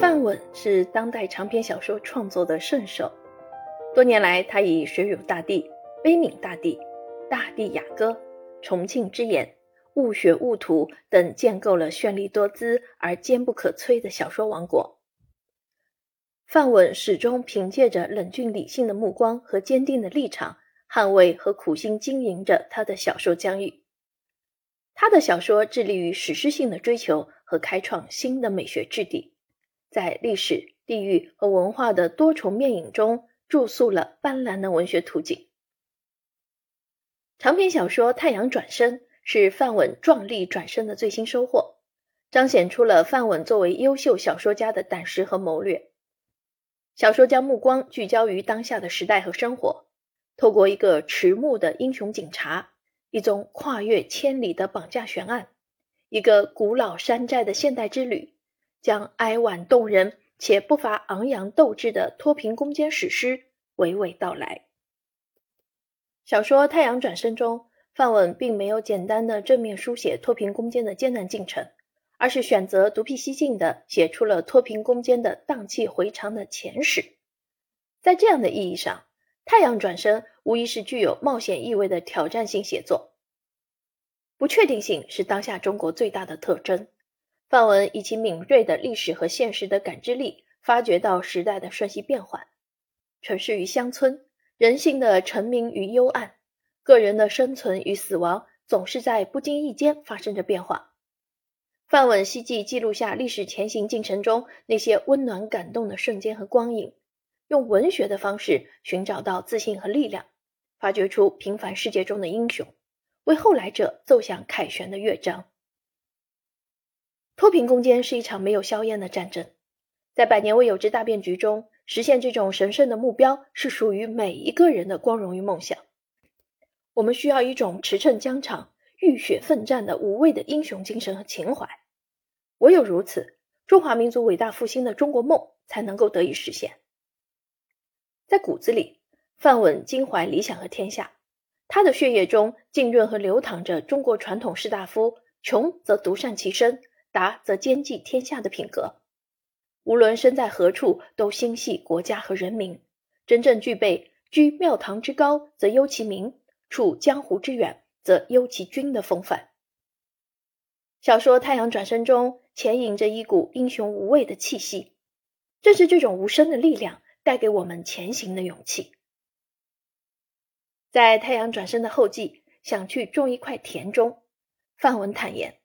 范文是当代长篇小说创作的圣手，多年来，他以水乳大地、悲悯大地、大地雅歌、重庆之眼、雾雪雾土等建构了绚丽多姿而坚不可摧的小说王国。范文始终凭借着冷峻理性的目光和坚定的立场，捍卫和苦心经营着他的小说疆域。他的小说致力于史诗性的追求和开创新的美学质地。在历史、地域和文化的多重面影中，注塑了斑斓的文学图景。长篇小说《太阳转身》是范文壮丽转身的最新收获，彰显出了范文作为优秀小说家的胆识和谋略。小说将目光聚焦于当下的时代和生活，透过一个迟暮的英雄警察，一宗跨越千里的绑架悬案，一个古老山寨的现代之旅。将哀婉动人且不乏昂扬斗志的脱贫攻坚史诗娓娓道来。小说《太阳转身》中，范文并没有简单的正面书写脱贫攻坚的艰难进程，而是选择独辟蹊径的写出了脱贫攻坚的荡气回肠的前史。在这样的意义上，《太阳转身》无疑是具有冒险意味的挑战性写作。不确定性是当下中国最大的特征。范文以其敏锐的历史和现实的感知力，发掘到时代的瞬息变幻，城市与乡村，人性的澄明与幽暗，个人的生存与死亡，总是在不经意间发生着变化。范文希冀记录下历史前行进程中那些温暖感动的瞬间和光影，用文学的方式寻找到自信和力量，发掘出平凡世界中的英雄，为后来者奏响凯旋的乐章。脱贫攻坚是一场没有硝烟的战争，在百年未有之大变局中，实现这种神圣的目标是属于每一个人的光荣与梦想。我们需要一种驰骋疆场、浴血奋战的无畏的英雄精神和情怀。唯有如此，中华民族伟大复兴的中国梦才能够得以实现。在骨子里，范文襟怀理想和天下，他的血液中浸润和流淌着中国传统士大夫“穷则独善其身”。达则兼济天下的品格，无论身在何处，都心系国家和人民，真正具备居庙堂之高则忧其民，处江湖之远则忧其君的风范。小说《太阳转身》中潜隐着一股英雄无畏的气息，正是这种无声的力量带给我们前行的勇气。在《太阳转身》的后记“想去种一块田”中，范文坦言。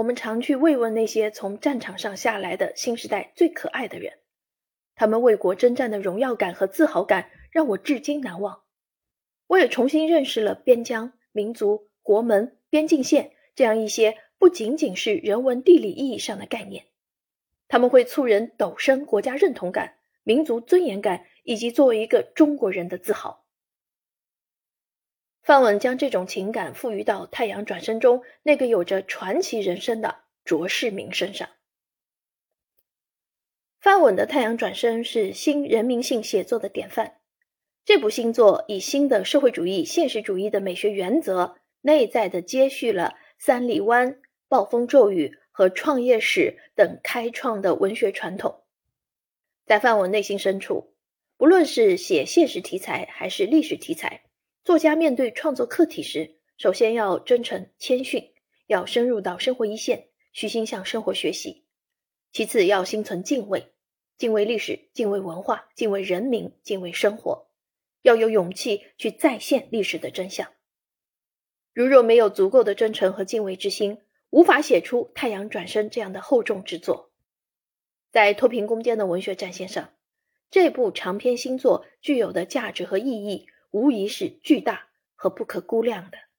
我们常去慰问那些从战场上下来的新时代最可爱的人，他们为国征战的荣耀感和自豪感让我至今难忘。我也重新认识了边疆、民族、国门、边境线这样一些不仅仅是人文地理意义上的概念，他们会促人陡升国家认同感、民族尊严感以及作为一个中国人的自豪。范文将这种情感赋予到《太阳转身》中那个有着传奇人生的卓世民身上。范文的《太阳转身》是新人民性写作的典范。这部新作以新的社会主义现实主义的美学原则，内在的接续了三里湾、暴风骤雨和创业史等开创的文学传统。在范文内心深处，不论是写现实题材还是历史题材。作家面对创作课题时，首先要真诚谦逊，要深入到生活一线，虚心向生活学习；其次要心存敬畏，敬畏历史，敬畏文化，敬畏人民，敬畏生活，要有勇气去再现历史的真相。如若没有足够的真诚和敬畏之心，无法写出《太阳转身》这样的厚重之作。在脱贫攻坚的文学战线上，这部长篇新作具有的价值和意义。无疑是巨大和不可估量的。